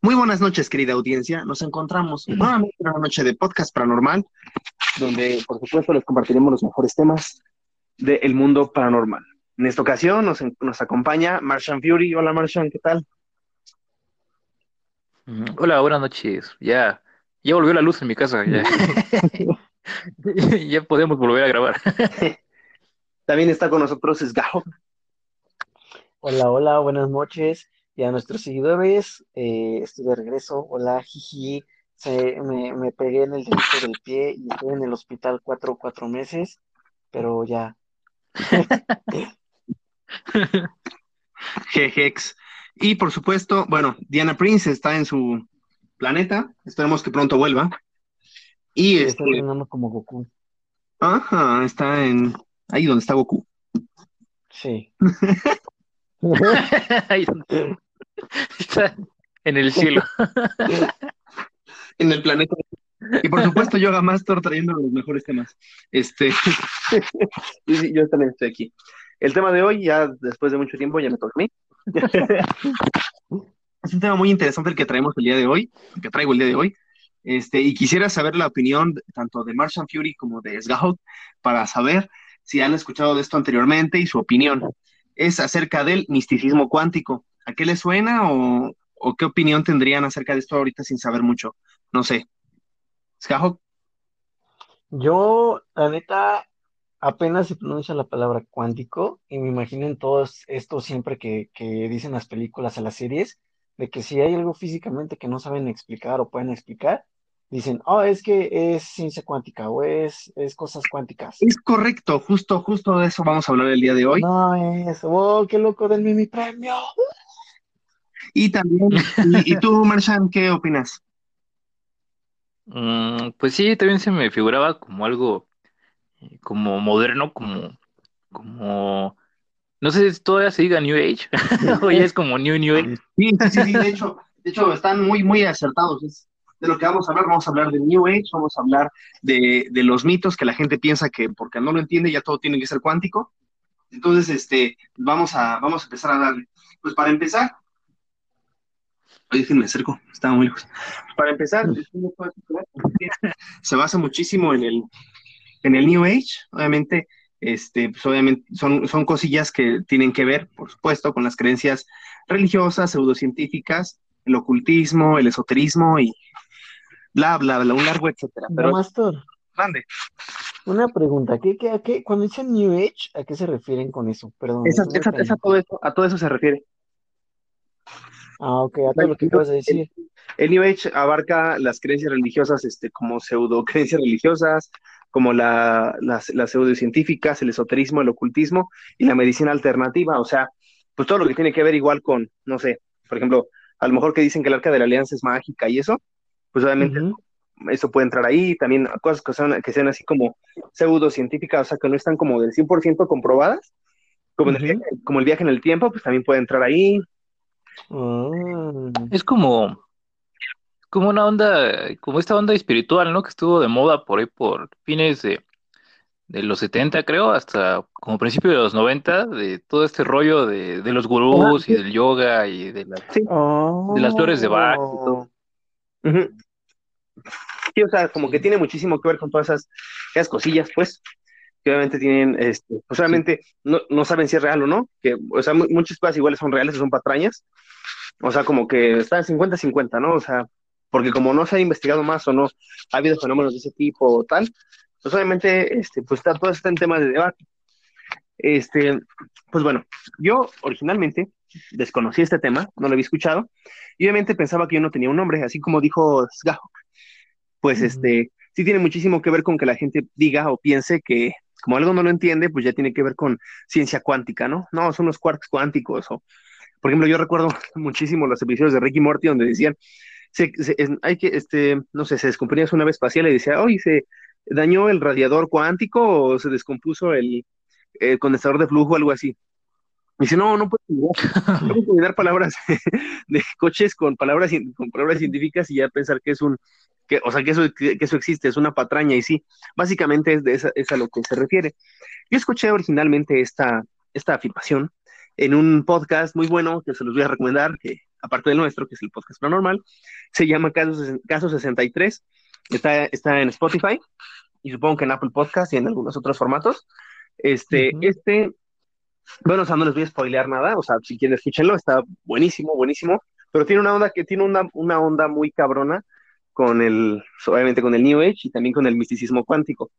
Muy buenas noches, querida audiencia. Nos encontramos nuevamente en una noche de podcast paranormal, donde por supuesto les compartiremos los mejores temas del mundo paranormal. En esta ocasión nos, nos acompaña Martian Fury. Hola Martian, ¿qué tal? Hola, buenas noches. Ya, ya volvió la luz en mi casa. Ya, ya podemos volver a grabar. También está con nosotros Esgajo. Hola, hola, buenas noches. Y a nuestros seguidores, eh, estoy de regreso. Hola, jiji. Se, me, me pegué en el dedito del pie y estoy en el hospital cuatro, cuatro meses, pero ya. Jejex. Y por supuesto, bueno, Diana Prince está en su planeta. Esperemos que pronto vuelva. Y Está este, como Goku. ajá, está en ahí donde está Goku. Sí. Ahí Está en el cielo. en el planeta. Y por supuesto, Yoga Master trayendo los mejores temas. Este, sí, yo también estoy aquí. El tema de hoy, ya después de mucho tiempo, ya me toca a mí. Es un tema muy interesante el que traemos el día de hoy, el que traigo el día de hoy. Este, y quisiera saber la opinión tanto de Martian Fury como de Scout para saber si han escuchado de esto anteriormente y su opinión. Es acerca del misticismo cuántico. ¿A qué les suena o, o qué opinión tendrían acerca de esto ahorita sin saber mucho? No sé. Scout. Yo, la neta, apenas se pronuncia la palabra cuántico y me imagino en todos esto siempre que, que dicen las películas a las series, de que si hay algo físicamente que no saben explicar o pueden explicar, dicen, oh, es que es ciencia cuántica o es, es cosas cuánticas. Es correcto, justo, justo de eso vamos a hablar el día de hoy. No es, oh, qué loco del Mimi Premio. Y también, y, y tú, Marshan, ¿qué opinas? Mm, pues sí, también se me figuraba como algo eh, como moderno, como, como, no sé si todavía se diga New Age, o ya es como New New Age. Sí, sí, sí, sí, de hecho, de hecho están muy, muy acertados. Es de lo que vamos a hablar, vamos a hablar de New Age, vamos a hablar de, de los mitos que la gente piensa que porque no lo entiende ya todo tiene que ser cuántico. Entonces, este, vamos a, vamos a empezar a darle. Pues para empezar, Oye, déjenme acerco, estaba muy lejos. Para empezar, se basa muchísimo en el, en el New Age, obviamente, este, pues obviamente son, son cosillas que tienen que ver, por supuesto, con las creencias religiosas, pseudocientíficas, el ocultismo, el esoterismo y bla, bla, bla, un largo etcétera. Pero, Master, mande, una pregunta, ¿qué, qué, a qué, cuando dicen New Age, ¿a qué se refieren con eso? Perdón, esa, esa- esa- todo eso, a todo eso se refiere. Ah, ok, a todo lo que de decir. El New Age abarca las creencias religiosas, este, como pseudo creencias religiosas, como la, las, las pseudocientíficas, el esoterismo, el ocultismo y la medicina alternativa. O sea, pues todo lo que tiene que ver igual con, no sé, por ejemplo, a lo mejor que dicen que el arca de la alianza es mágica y eso, pues obviamente eso puede entrar ahí. También cosas que sean, que sean así como pseudocientíficas, o sea, que no están como del 100% comprobadas, el, como el viaje en el tiempo, pues también puede entrar ahí. Ah, Es como, como una onda, como esta onda espiritual, ¿no? Que estuvo de moda por ahí por fines de, de los 70, creo, hasta como principio de los 90, de todo este rollo de, de los gurús y del yoga y de las, Sí. de las flores de Bach y todo. oh. Sí, o sea, como que tiene muchísimo que ver con todas esas, esas cosillas, pues, que obviamente tienen, este, pues obviamente no, no saben si es real o no, que, o sea, mu- muchas cosas iguales son reales o son patrañas, o sea, como que están 50-50, ¿no? O sea, porque como no se ha investigado más o no ha habido fenómenos de ese tipo o tal, pues obviamente, este, pues está, todo está en temas de debate. Este, pues bueno, yo originalmente desconocí este tema, no lo había escuchado, y obviamente pensaba que yo no tenía un nombre, así como dijo Sgahok, pues Ujú. este, sí tiene muchísimo que ver con que la gente diga o piense que como algo no lo entiende, pues ya tiene que ver con ciencia cuántica, ¿no? No, son los quarks cuánticos, o por ejemplo, yo recuerdo muchísimo los episodios de Ricky Morty donde decían, hay que, este, no sé, se descomponía una nave espacial y decía, oye, se dañó el radiador cuántico o se descompuso el, condensador de flujo algo así. Dice, no, no combinar, no puedes combinar palabras de coches con palabras científicas y ya pensar que es un, que, o sea, que eso, que eso existe, es una patraña y sí, básicamente es, de esa, es a lo que se refiere. Yo escuché originalmente esta, esta afirmación en un podcast muy bueno que se los voy a recomendar, que aparte del nuestro, que es el podcast paranormal, se llama Caso, Caso 63, está, está en Spotify y supongo que en Apple Podcast y en algunos otros formatos. Este, este, bueno, o sea, no les voy a spoilear nada, o sea, si quieren escúchenlo, está buenísimo, buenísimo, pero tiene una onda que tiene una, una onda muy cabrona con el, obviamente con el New Age y también con el misticismo cuántico.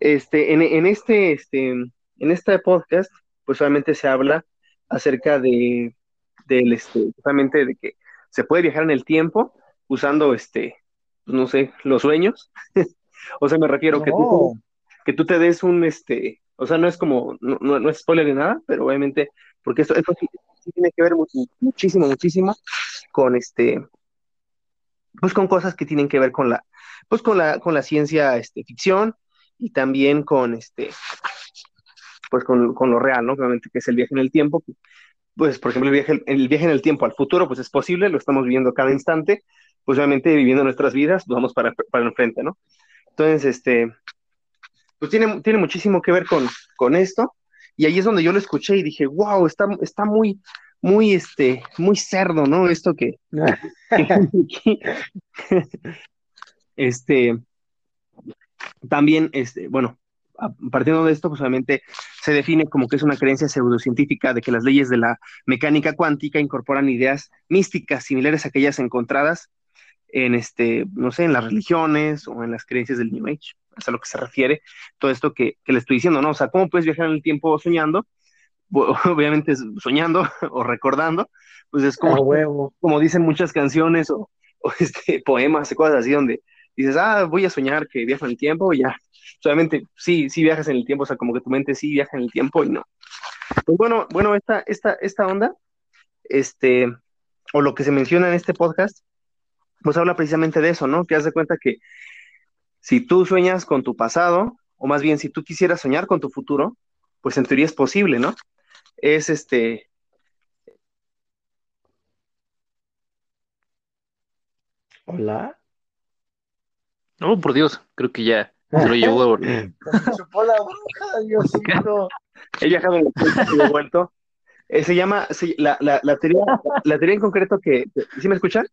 Este, en, en este, este, en este podcast, pues obviamente se habla acerca de, del, este, justamente de que se puede viajar en el tiempo usando, este, pues, no sé, los sueños. o sea, me refiero que, tú, que tú te des un, este, o sea, no es como, no, no, es spoiler de nada, pero obviamente, porque esto, esto sí, tiene que ver muchísimo, muchísimo con este, pues con cosas que tienen que ver con la, pues con la, con la ciencia este, ficción y también con este, pues con, con, lo real, ¿no? Obviamente que es el viaje en el tiempo. Pues, por ejemplo, el viaje, el viaje en el tiempo al futuro, pues es posible, lo estamos viviendo cada instante, pues obviamente viviendo nuestras vidas, vamos para, para enfrente, ¿no? Entonces, este, pues tiene, tiene muchísimo que ver con, con esto, y ahí es donde yo lo escuché y dije, wow, está, está muy, muy, este, muy cerdo, ¿no? Esto que, este, también, este, bueno, partiendo de esto, pues obviamente se define como que es una creencia pseudocientífica de que las leyes de la mecánica cuántica incorporan ideas místicas similares a aquellas encontradas en este, no sé, en las religiones o en las creencias del New Age. Es a lo que se refiere todo esto que, que le estoy diciendo, ¿no? O sea, ¿cómo puedes viajar en el tiempo soñando? Obviamente soñando o recordando, pues es como, como dicen muchas canciones o, o este, poemas y cosas así donde dices, ah, voy a soñar que viajo en el tiempo y ya. Solamente sí, sí viajas en el tiempo, o sea, como que tu mente sí viaja en el tiempo y no. Pues bueno, bueno, esta, esta, esta onda, este, o lo que se menciona en este podcast, pues habla precisamente de eso, ¿no? Que haz de cuenta que si tú sueñas con tu pasado, o más bien si tú quisieras soñar con tu futuro, pues en teoría es posible, ¿no? Es este. Hola. Oh, por Dios, creo que ya se lo llevó. se chupó la bruja, Diosito. He viajado en el y he vuelto. Eh, se llama, la, la, la, teoría, la teoría en concreto que, ¿sí me escuchan?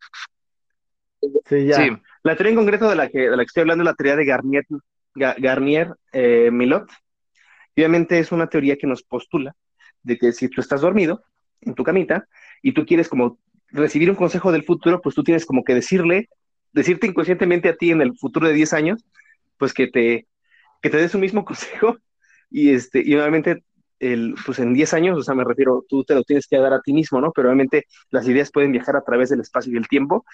Sí, ya. Sí. La teoría en concreto de la que, de la que estoy hablando es la teoría de Garnier, Garnier eh, Milot. Obviamente es una teoría que nos postula de que si tú estás dormido en tu camita y tú quieres como recibir un consejo del futuro, pues tú tienes como que decirle decirte inconscientemente a ti en el futuro de 10 años, pues que te, que te des un mismo consejo y, este, y obviamente el, pues en 10 años, o sea, me refiero, tú te lo tienes que dar a ti mismo, ¿no? Pero obviamente las ideas pueden viajar a través del espacio y el tiempo.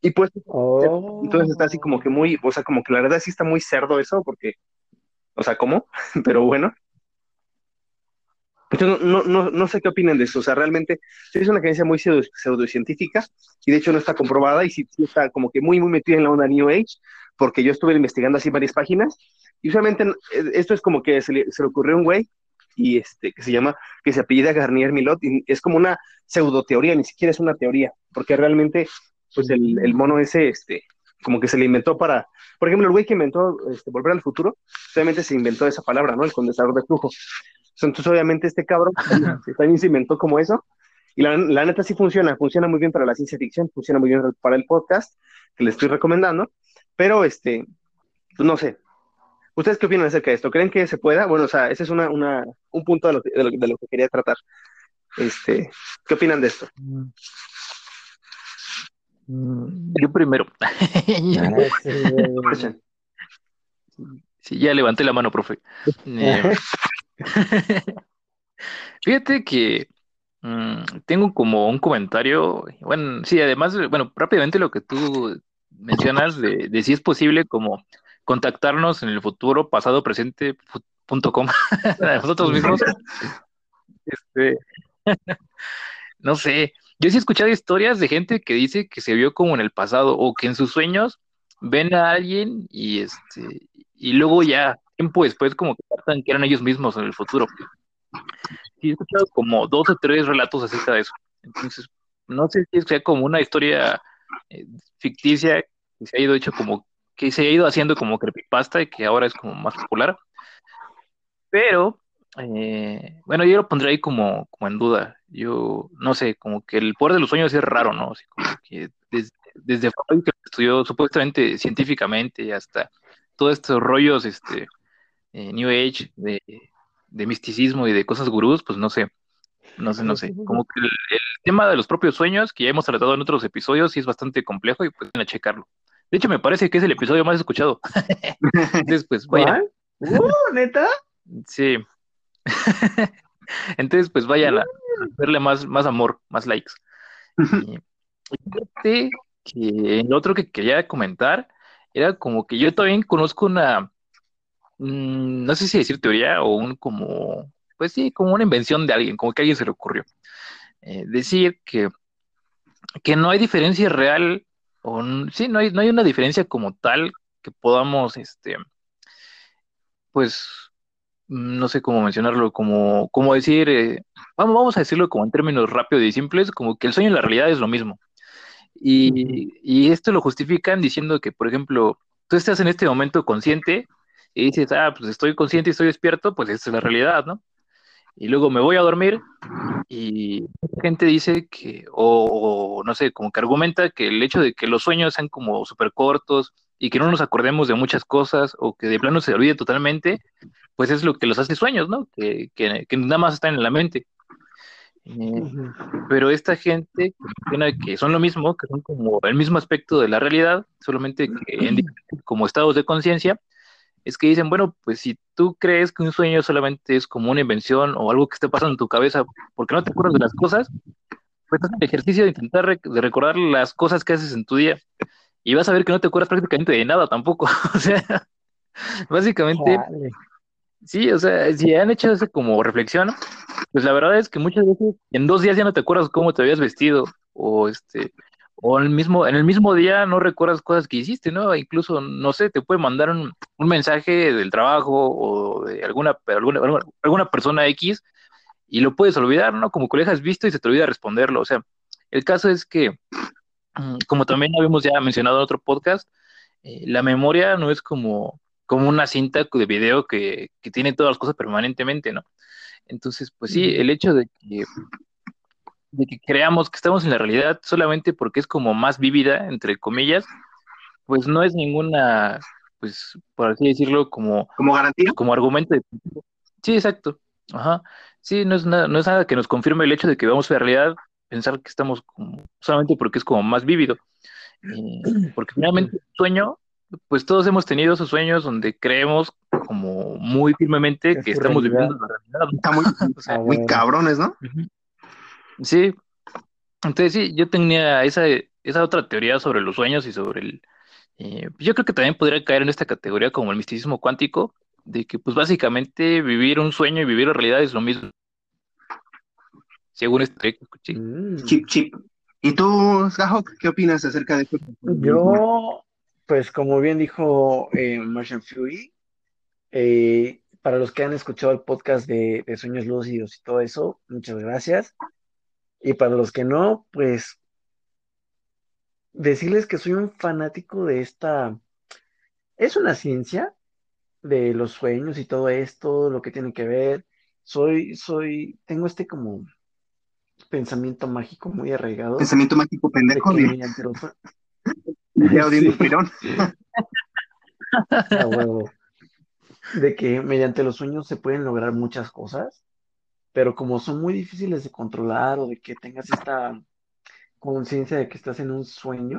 Y pues, oh. entonces está así como que muy, o sea, como que la verdad sí está muy cerdo eso, porque, o sea, ¿cómo? Pero bueno, entonces, no, no, no sé qué opinan de eso. O sea, realmente es una creencia muy pseudocientífica y de hecho no está comprobada y sí, está como que muy, muy metida en la onda New Age, porque yo estuve investigando así varias páginas y usualmente eh, esto es como que se le, se ocurrió a un güey y este, que se llama, que se apellida Garnier Milot y es como una pseudoteoría, ni siquiera es una teoría, porque realmente, pues el, el mono ese, este, como que se le inventó para, por ejemplo, el güey que inventó este, Volver al Futuro, obviamente se inventó esa palabra, ¿no? El condensador de flujo. Entonces, obviamente, este cabrón también se inventó como eso. Y la, la, neta sí funciona, funciona muy bien para la ciencia ficción, funciona muy bien para el podcast que le estoy recomendando. Pero, este, pues no sé. ¿Ustedes qué opinan acerca de esto? ¿Creen que se pueda? Bueno, o sea, ese es una, una, un punto de lo, de, lo, de lo que quería tratar. Este, ¿Qué opinan de esto? Mm, yo primero. sí, ya levanté la mano, profe. Eh, Fíjate que mmm, tengo como un comentario, bueno, sí, además, bueno, rápidamente lo que tú mencionas de, si es posible como contactarnos en el futuro, pasado, presente, punto nosotros mismos. Este, no sé, yo sí he escuchado historias de gente que dice que se vio como en el pasado o que en sus sueños ven a alguien y este y luego ya tiempo después como que que eran ellos mismos en el futuro. Y he escuchado como dos o tres relatos acerca de eso. Entonces, no sé si sea como una historia eh, ficticia que se ha ido hecho como que se ha ido haciendo como creepypasta y que ahora es como más popular. Pero eh, bueno, yo lo pondré ahí como, como en duda. Yo no sé, como que el poder de los sueños es raro, ¿no? Así como que desde, desde que estudió supuestamente científicamente hasta todos estos rollos, este, eh, New Age, de, de misticismo y de cosas gurús, pues no sé, no sé, no sé. Como que el, el tema de los propios sueños, que ya hemos tratado en otros episodios, sí es bastante complejo y pueden a checarlo. De hecho, me parece que es el episodio más escuchado. Entonces, pues. Uh, ¿neta? Sí. Entonces, pues vayan a, a verle más, más amor, más likes. Y, y fíjate que el otro que quería comentar era como que yo también conozco una, mm, no sé si decir teoría o un como, pues sí, como una invención de alguien, como que a alguien se le ocurrió. Eh, decir que, que no hay diferencia real, o sí, no hay, no hay una diferencia como tal que podamos, este, pues, no sé cómo mencionarlo, como, como decir, eh, vamos, vamos a decirlo como en términos rápidos y simples, como que el sueño y la realidad es lo mismo. Y, y esto lo justifican diciendo que, por ejemplo, tú estás en este momento consciente y dices, ah, pues estoy consciente y estoy despierto, pues esta es la realidad, ¿no? Y luego me voy a dormir y la gente dice que, o, o no sé, como que argumenta que el hecho de que los sueños sean como súper cortos y que no nos acordemos de muchas cosas o que de plano se olvide totalmente, pues es lo que los hace sueños, ¿no? Que, que, que nada más están en la mente. Eh, pero esta gente que son lo mismo, que son como el mismo aspecto de la realidad, solamente que en como estados de conciencia, es que dicen, bueno, pues si tú crees que un sueño solamente es como una invención o algo que esté pasando en tu cabeza porque no te acuerdas de las cosas, pues haz el ejercicio de intentar rec- de recordar las cosas que haces en tu día y vas a ver que no te acuerdas prácticamente de nada tampoco. O sea, básicamente, sí, o sea, si han hecho esa como reflexión, pues la verdad es que muchas veces en dos días ya no te acuerdas cómo te habías vestido o este o en el mismo en el mismo día no recuerdas cosas que hiciste, ¿no? Incluso no sé, te puede mandar un, un mensaje del trabajo o de alguna alguna alguna persona X y lo puedes olvidar, ¿no? Como que lo dejas visto y se te olvida responderlo, o sea, el caso es que mm, como también habíamos ya mencionado en otro podcast, eh, la memoria no es como como una cinta de video que, que tiene todas las cosas permanentemente, ¿no? Entonces, pues sí, el hecho de que, de que creamos que estamos en la realidad solamente porque es como más vívida, entre comillas, pues no es ninguna, pues, por así decirlo, como, Como garantía. como argumento de... Sí, exacto. Ajá. Sí, no es nada, no es nada que nos confirme el hecho de que vamos a la realidad, pensar que estamos como, solamente porque es como más vívido. Eh, porque finalmente el sueño, pues todos hemos tenido esos sueños donde creemos como muy firmemente Es que estamos realidad. viviendo la realidad. Está muy, O sea, Ah, muy cabrones, ¿no? Ujú. Sí, entonces sí, yo tenía esa, esa otra teoría sobre los sueños y sobre el... eh, yo creo que también podría caer en esta categoría como el misticismo cuántico, de que pues básicamente vivir un sueño y vivir la realidad es lo mismo, según este escuché. Mm. Chip, chip. ¿Y tú, Gajo, qué opinas acerca de esto? Yo, pues como bien dijo eh, Martian Fury, eh, para los que han escuchado el podcast de, de Sueños Lúcidos y todo eso, muchas gracias. Y para los que no, pues decirles que soy un fanático de esta, es una ciencia de los sueños y todo esto, lo que tiene que ver. Soy, soy, tengo este como pensamiento mágico muy arraigado Pensamiento mágico de pendejo, de ya odiando. Pirón. A huevo. De que mediante los sueños se pueden lograr muchas cosas, pero como son muy difíciles de controlar o de que tengas esta conciencia de que estás en un sueño,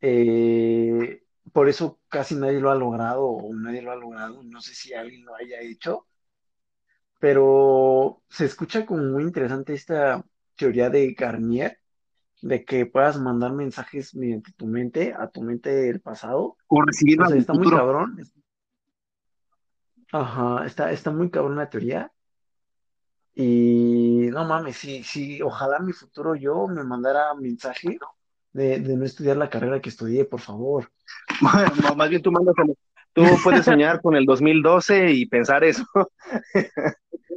eh, por eso casi nadie lo ha logrado o nadie lo ha logrado. No sé si alguien lo haya hecho, pero se escucha como muy interesante esta teoría de Garnier, de que puedas mandar mensajes mediante tu mente a tu mente del pasado. O recibirlo sea, está muy futuro. cabrón. Ajá, está, está muy cabrón la teoría. Y no mames, sí, sí, ojalá mi futuro yo me mandara mensaje de, de no estudiar la carrera que estudié, por favor. Bueno, más bien tú mándaselo. Tú puedes soñar con el 2012 y pensar eso.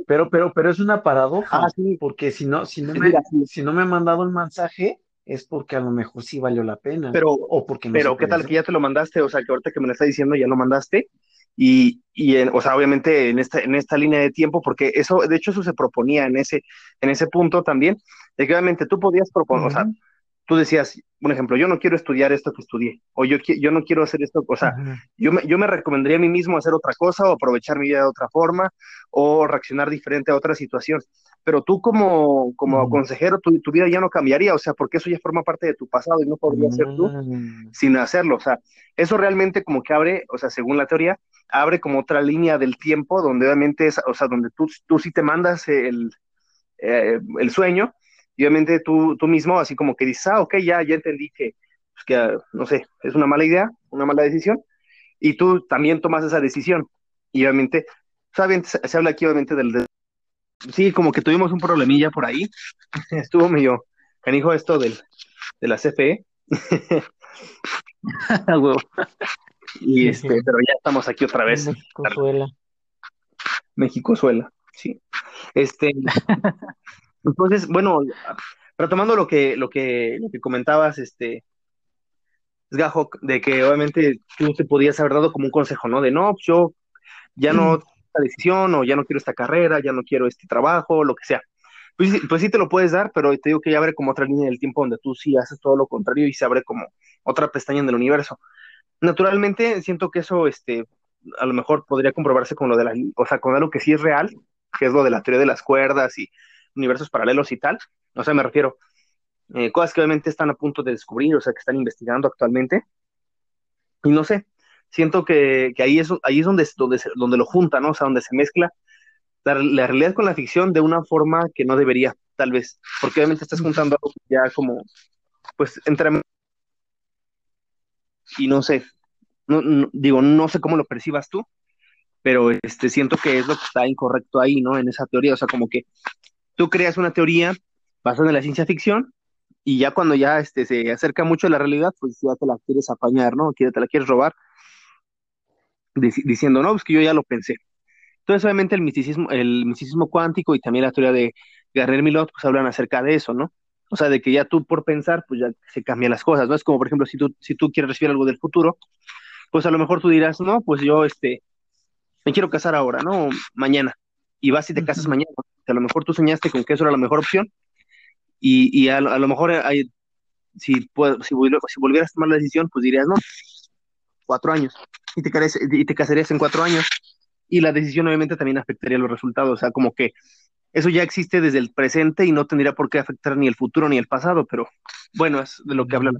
Pero, pero, pero es una paradoja, Ah, sí. porque si no, si no me, mira, sí. si no me han mandado el mensaje, es porque a lo mejor sí valió la pena, Pero, o porque no pero ¿qué tal que ya te lo mandaste? O sea, que ahorita que me lo está diciendo ya lo mandaste. Y, y o sea, obviamente en esta, en esta línea de tiempo, porque eso, de hecho, eso se proponía en ese, en ese punto también, de que obviamente tú podías proponer, o sea, tú decías, un ejemplo, yo no quiero estudiar esto que estudié, o yo, yo no quiero hacer esto, o sea, yo, me, yo me recomendaría a mí mismo hacer otra cosa, o aprovechar mi vida de otra forma, o reaccionar diferente a otra situación. Pero tú como, como consejero, tu, tu, vida ya no cambiaría, o sea, porque eso ya forma parte de tu pasado y no podría ser tú mm. sin hacerlo. O sea, eso realmente como que abre, o sea, según la teoría, abre como otra línea del tiempo donde obviamente es, o sea, donde tú, tú sí te mandas el, eh, el sueño, y obviamente tú, tú mismo así como que dices, ah, ok, ya, ya entendí que, pues, que, no sé, es una mala idea, una mala decisión, y tú también tomas esa decisión. Y obviamente. Se, se habla aquí obviamente del, Sí, como que tuvimos un problemilla por ahí. Estuvo medio canijo esto del, de la CFE. y este, pero ya estamos aquí otra vez. México suela. México suela, sí. Este, entonces, bueno, retomando lo que, lo que, lo que comentabas, este, Gajo, de que obviamente tú te podías haber dado como un consejo, ¿no? De no, pues yo ya no esta decisión, o ya no quiero esta carrera, ya no quiero este trabajo, lo que sea. Pues, pues sí te lo puedes dar, pero te digo que ya abre como otra línea del tiempo donde tú sí haces todo lo contrario y se abre como otra pestaña en el universo. Naturalmente, siento que eso, este, a lo mejor podría comprobarse con lo de la, o sea, con algo que sí es real, que es lo de la teoría de las cuerdas y universos paralelos y tal. O sea, me refiero, eh, cosas que obviamente están a punto de descubrir, o sea, que están investigando actualmente. Y no sé, siento que, ahí, es, ahí es donde, donde, donde lo junta, ¿no? O sea, donde se mezcla la, la, realidad con la ficción de una forma que no debería, tal vez, porque obviamente estás juntando algo ya como, pues, entre... Y no sé, no, digo, no sé cómo lo percibas tú, pero este, siento que es lo que está incorrecto ahí, ¿no? En esa teoría, o sea, como que tú creas una teoría basada en la ciencia ficción y ya cuando ya este, se acerca mucho a la realidad, pues ya te la quieres apañar, ¿no? Te la quieres robar diciendo, no, pues que yo ya lo pensé. Entonces, obviamente, el misticismo, el misticismo cuántico y también la teoría de Garner Milot, pues hablan acerca de eso, ¿no? O sea, de que ya tú por pensar, pues ya se cambian las cosas, ¿no? Es como, por ejemplo, si tú, si tú quieres recibir algo del futuro, pues a lo mejor tú dirás, no, pues yo, este, me quiero casar ahora, ¿no? Mañana. Y vas y te casas mañana. A lo mejor tú soñaste con que eso era la mejor opción. Y, y a, a, lo mejor hay, si, si, si volvieras a tomar la decisión, pues dirías, no, cuatro años y te, y te casarías en cuatro años. Y la decisión obviamente también afectaría los resultados, o sea, como que eso ya existe desde el presente y no tendría por qué afectar ni el futuro ni el pasado, pero bueno, es de lo que habla la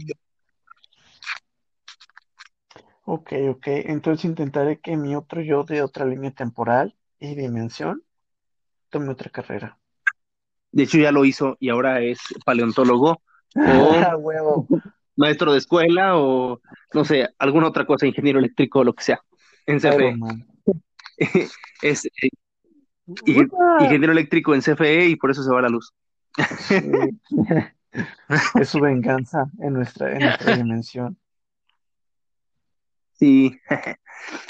Ok, ok, entonces intentaré que mi otro yo de otra línea temporal y dimensión tome otra carrera. De hecho ya lo hizo y ahora es paleontólogo o maestro de escuela o no sé, alguna otra cosa, ingeniero eléctrico o lo que sea, en CFE. es eh, ingeniero eléctrico en CFE y por eso se va la luz. es su venganza en nuestra, en nuestra dimensión. Sí,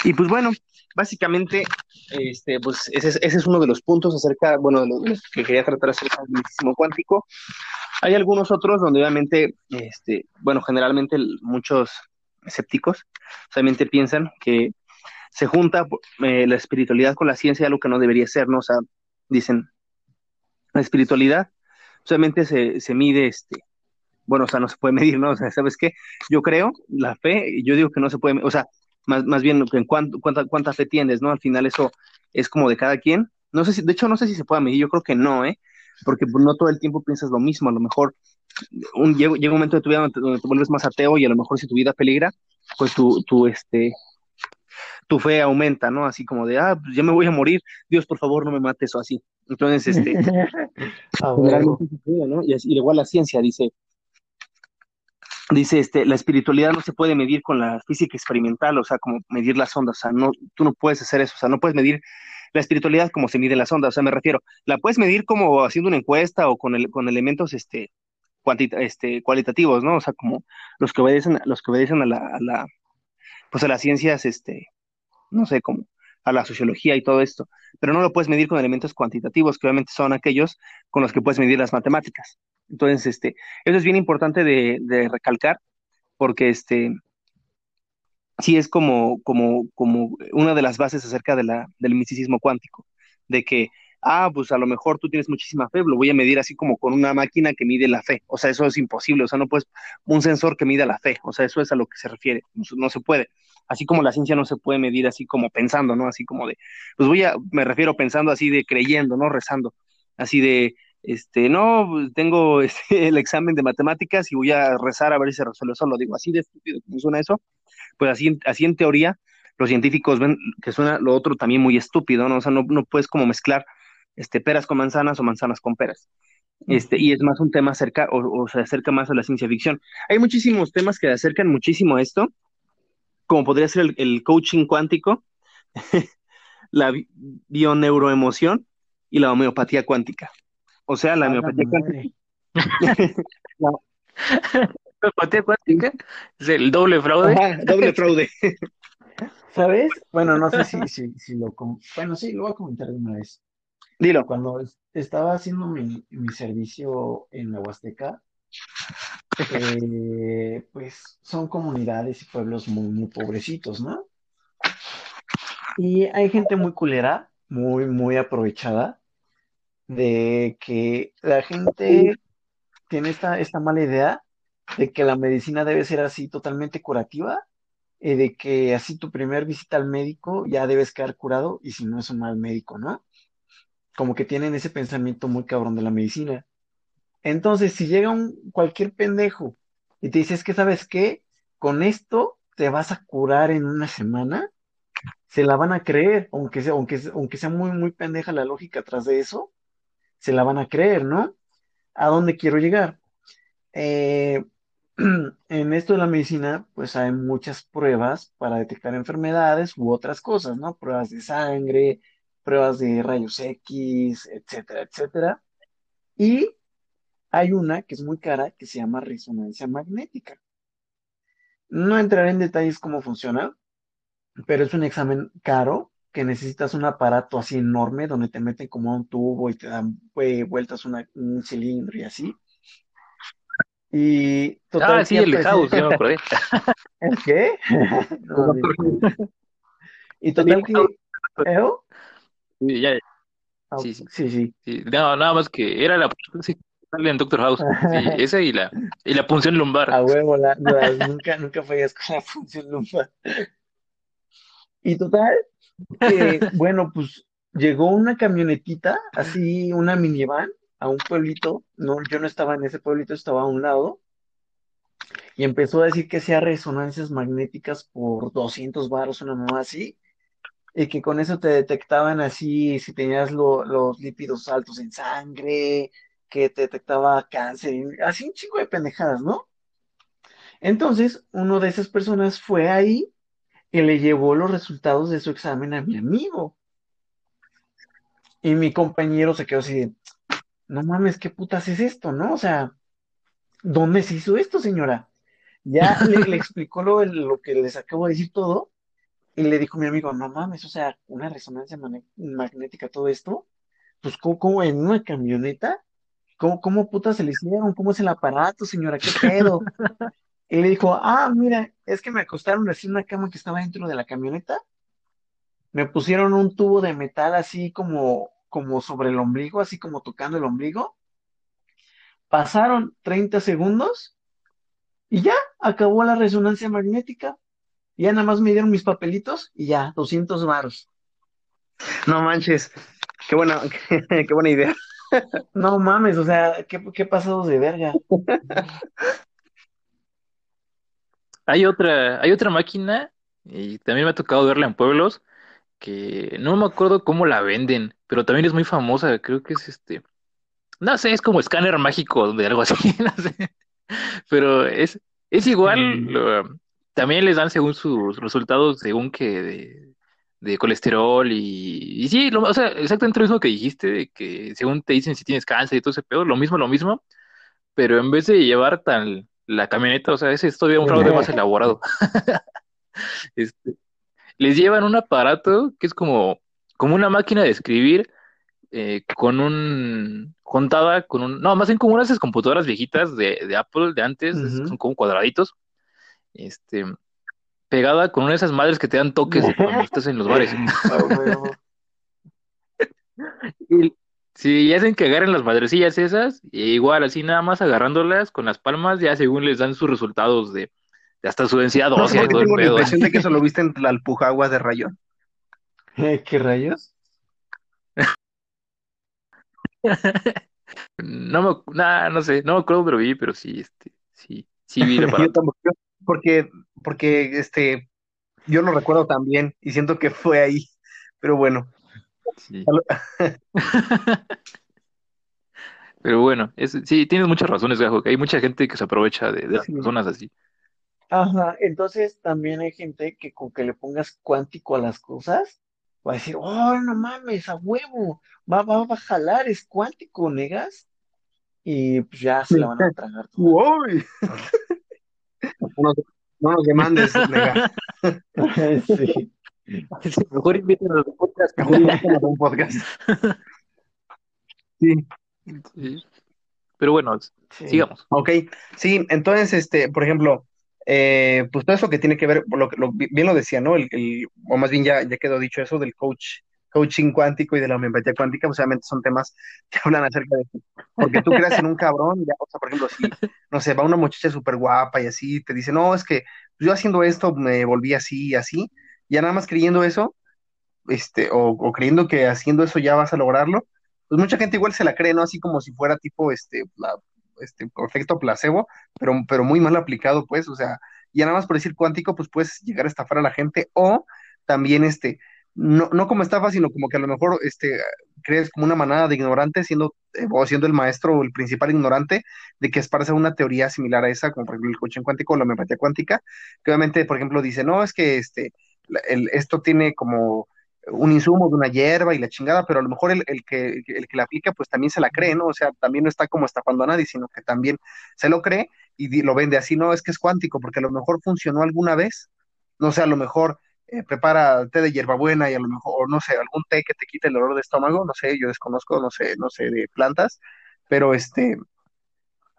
y pues bueno, básicamente, este, pues ese, ese, es uno de los puntos acerca, bueno, de los que quería tratar acerca del misticismo cuántico. Hay algunos otros donde obviamente, este, bueno, generalmente muchos escépticos solamente piensan que se junta eh, la espiritualidad con la ciencia, algo que no debería ser, ¿no? O sea, dicen, la espiritualidad solamente se, se mide, este, bueno, o sea, no se puede medir, ¿no? O sea, ¿sabes qué? Yo creo, la fe, yo digo que no se puede, o sea, más, más bien en cuánto, cuánta, cuánta fe tienes, ¿no? Al final eso es como de cada quien. No sé si, de hecho, no sé si se puede medir, yo creo que no, ¿eh? Porque pues, no todo el tiempo piensas lo mismo, a lo mejor un, llega, llega, un momento de tu vida donde te, donde te, vuelves más ateo y a lo mejor si tu vida peligra, pues tu, tu, este, tu fe aumenta, ¿no? Así como de, ah, pues ya me voy a morir, Dios, por favor, no me mates o así. Entonces, este, ah, bueno. ¿no? y, así, y igual la ciencia dice, dice, este, la espiritualidad no se puede medir con la física experimental, o sea, como medir las ondas, o sea, no, tú no puedes hacer eso, o sea, no puedes medir la espiritualidad como se mide las ondas, o sea, me refiero, la puedes medir como haciendo una encuesta o con, el, con elementos, este, este, cualitativos, ¿no? O sea, como los que obedecen, los que obedecen a la, a la, pues a las ciencias, este, no sé, como a la sociología y todo esto, pero no lo puedes medir con elementos cuantitativos, que obviamente son aquellos con los que puedes medir las matemáticas. Entonces, este, eso es bien importante de, de recalcar, porque este, sí es como, como, como una de las bases acerca de la, del misticismo cuántico, de que, ah, pues a lo mejor tú tienes muchísima fe, lo voy a medir así como con una máquina que mide la fe, o sea, eso es imposible, o sea, no puedes, un sensor que mida la fe, o sea, eso es a lo que se refiere, no, se puede, así como la ciencia no se puede medir así como pensando, ¿no? Así como de, pues voy a, me refiero pensando así de creyendo, ¿no? Rezando, así de, este, no, tengo este, el examen de matemáticas y voy a rezar a ver si se resuelve solo, digo, así de estúpido como suena eso, pues así, así en teoría los científicos ven que suena lo otro también muy estúpido, ¿no? O sea, no, no puedes como mezclar este, peras con manzanas o manzanas con peras. Este, y es más un tema cerca, o, se acerca más a la ciencia ficción. Hay muchísimos temas que acercan muchísimo a esto, como podría ser el, coaching cuántico, la bioneuroemoción y la homeopatía cuántica. O sea, la homeopatía cuántica. ¿Homeopatía cuántica? Es el doble fraude. doble fraude. ¿Sabes? Bueno, no sé si, si, si lo... Bueno, sí, lo voy a comentar de una vez. Dilo. Cuando estaba haciendo mi, servicio en la Huasteca, eh, pues son comunidades y pueblos muy, muy pobrecitos, ¿no? Y hay gente muy culera, muy, muy aprovechada, de que la gente tiene esta, esta mala idea de que la medicina debe ser así totalmente curativa, y de que así tu primer visita al médico ya debes quedar curado y si no es un mal médico, ¿no? como que tienen ese pensamiento muy cabrón de la medicina. Entonces, si llega un cualquier pendejo y te dice, es que sabes qué, con esto te vas a curar en una semana, se la van a creer, aunque sea, aunque, aunque sea muy, muy pendeja la lógica atrás de eso, se la van a creer, ¿no? ¿A dónde quiero llegar? Eh, en esto de la medicina, pues hay muchas pruebas para detectar enfermedades u otras cosas, ¿no? Pruebas de sangre, pruebas de rayos X, etcétera, etcétera. Y hay una que es muy cara que se llama resonancia magnética. No entraré en detalles cómo funciona, pero es un examen caro que necesitas un aparato así enorme donde te meten como un tubo y te dan vueltas un cilindro y así. Y total, ah, sí, el House, yo me acordé. ¿El qué? y total que... Sí, ya, ah, sí, sí, sí. No, nada más que era la sí, en Doctor House. Sí, esa y la, y la punción lumbar. A huevo, la, nunca, nunca fallas con la punción lumbar. Y total, que, bueno, pues llegó una camionetita, así, una minivan, a un pueblito. No, yo no estaba en ese pueblito, estaba a un lado. Y empezó a decir que hacía resonancias magnéticas por 200 baros, una nueva así y que con eso te detectaban así si tenías los lípidos altos en sangre, que te detectaba cáncer, así un chico de pendejadas, ¿no? Entonces, uno de esas personas fue ahí y le llevó los resultados de su examen a mi amigo. Y mi compañero se quedó así de, no mames, ¿qué putas es esto, no? O sea, ¿dónde se hizo esto, señora? Ya le, explicó lo, lo que les acabo de decir todo y le dijo mi amigo, no mames, o sea, una resonancia magnética, todo esto, pues ¿cómo, en una camioneta? ¿Cómo, cómo putas se le hicieron? ¿Cómo es el aparato, señora? ¿Qué pedo? y le dijo, ah, mira, es que me acostaron así una cama que estaba dentro de la camioneta, me pusieron un tubo de metal así como, como sobre el ombligo, así como tocando el ombligo, pasaron 30 segundos y ya acabó la resonancia magnética ya nada más me dieron mis papelitos y ya, 200 varos. No manches, qué buena, qué, buena idea. No mames, o sea, qué, qué pasados de verga. Hay otra, hay otra máquina, y también me ha tocado verla en pueblos, que no me acuerdo cómo la venden, pero también es muy famosa, creo que es este, no sé, es como escáner mágico de algo así, no sé, pero es, es igual, mm. También les dan según sus resultados, según que de, colesterol y, y sí, o sea, exactamente lo mismo que dijiste, de que según te dicen si tienes cáncer y todo ese pedo, lo mismo, lo mismo, pero en vez de llevar tan la camioneta, o sea, ese es todavía un fraude más elaborado. Este, les llevan un aparato que es como, como una máquina de escribir eh, con un contada con un no más bien como unas computadoras viejitas de, de Apple de antes son como cuadraditos este, pegada con una de esas madres que te dan toques cuando estás en los bares. y, sí, hacen que agarren las madrecillas esas, e igual así nada más agarrándolas con las palmas, ya según les dan sus resultados de, hasta su densidad ósea y todo tengo el la pedo. impresión de que eso lo viste en la de rayón. ¿Qué rayos? No me, nah, no sé, no me acuerdo, pero vi, pero sí, este, sí, sí vi la Yo parada. tampoco, porque, porque este, yo lo recuerdo también y siento que fue ahí, pero bueno. Sí. Pero bueno, es, sí, tienes muchas razones, Gajo, que hay mucha gente que se aprovecha de, de las Sí. personas así. Ajá, entonces también hay gente que con que le pongas cuántico a las cosas, va a decir, oh, no mames, a huevo, va, va, va a jalar, es cuántico, negas, y pues ya se la van a tragar. ¡Uy! No nos, no nos demandes, nega. Sí. Mejor inviten a los podcast. Mejor invítanos a un podcast. Sí, Sí. Pero bueno, Sí. sigamos. ok. Sí, entonces, este, por ejemplo, eh, pues todo eso que tiene que ver, lo, lo- bien lo decía, ¿no? El, o más bien ya, ya quedó dicho eso del coach, coaching cuántico y de la homeopatía cuántica, pues obviamente son temas que hablan acerca de eso. Porque tú creas en un cabrón, ya, o por ejemplo, si, no sé, va una muchacha súper guapa y así, te dice, no, es que yo haciendo esto me volví así y así, ya nada más creyendo eso, este, o, o creyendo que haciendo eso ya vas a lograrlo, pues mucha gente igual se la cree, ¿no? Así como si fuera tipo, este, la, este, efecto placebo, pero, pero muy mal aplicado, pues, o sea, ya nada más por decir cuántico, pues puedes llegar a estafar a la gente, o también, este, no, no como estafa, sino como que a lo mejor, este, crees como una manada de ignorantes, siendo, eh, o siendo el maestro o el principal ignorante, de que esparce una teoría similar a esa, como por ejemplo el coaching cuántico o la homeopatía cuántica, que obviamente, por ejemplo, dice, no, es que, este, el- esto tiene como un insumo de una hierba y la chingada, pero a lo mejor el, el que, el que la aplica pues también se la cree, ¿no? O sea, también no está como estafando a nadie, sino que también se lo cree y lo vende así, no, es que es cuántico, porque a lo mejor funcionó alguna vez, no sé, a lo mejor eh, prepara té de hierbabuena y a lo mejor, no sé, algún té que te quite el dolor de estómago, no sé, yo desconozco, no sé, no sé de plantas, pero este,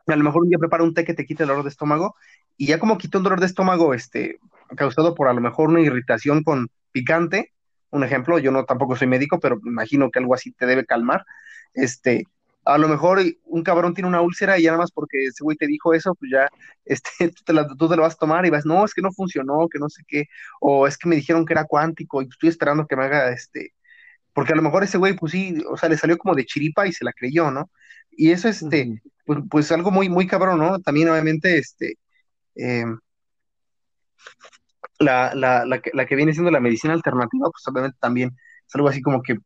a lo mejor un día prepara un té que te quite el dolor de estómago y ya como quitó un dolor de estómago, este, causado por a lo mejor una irritación con picante, un ejemplo, yo no tampoco soy médico, pero me imagino que algo así te debe calmar, este, a lo mejor un cabrón tiene una úlcera y ya nada más porque ese güey te dijo eso, pues ya, este, tú te, la, tú te lo vas a tomar y vas, no, es que no funcionó, que no sé qué, o es que me dijeron que era cuántico y estoy esperando que me haga, este, porque a lo mejor ese güey, pues sí, o sea, le salió como de chiripa y se la creyó, ¿no? Y eso, este, pues, pues algo muy, muy cabrón, ¿no? También obviamente, este, eh, la, la, la, que, la que viene siendo la medicina alternativa, pues obviamente también es algo así como que,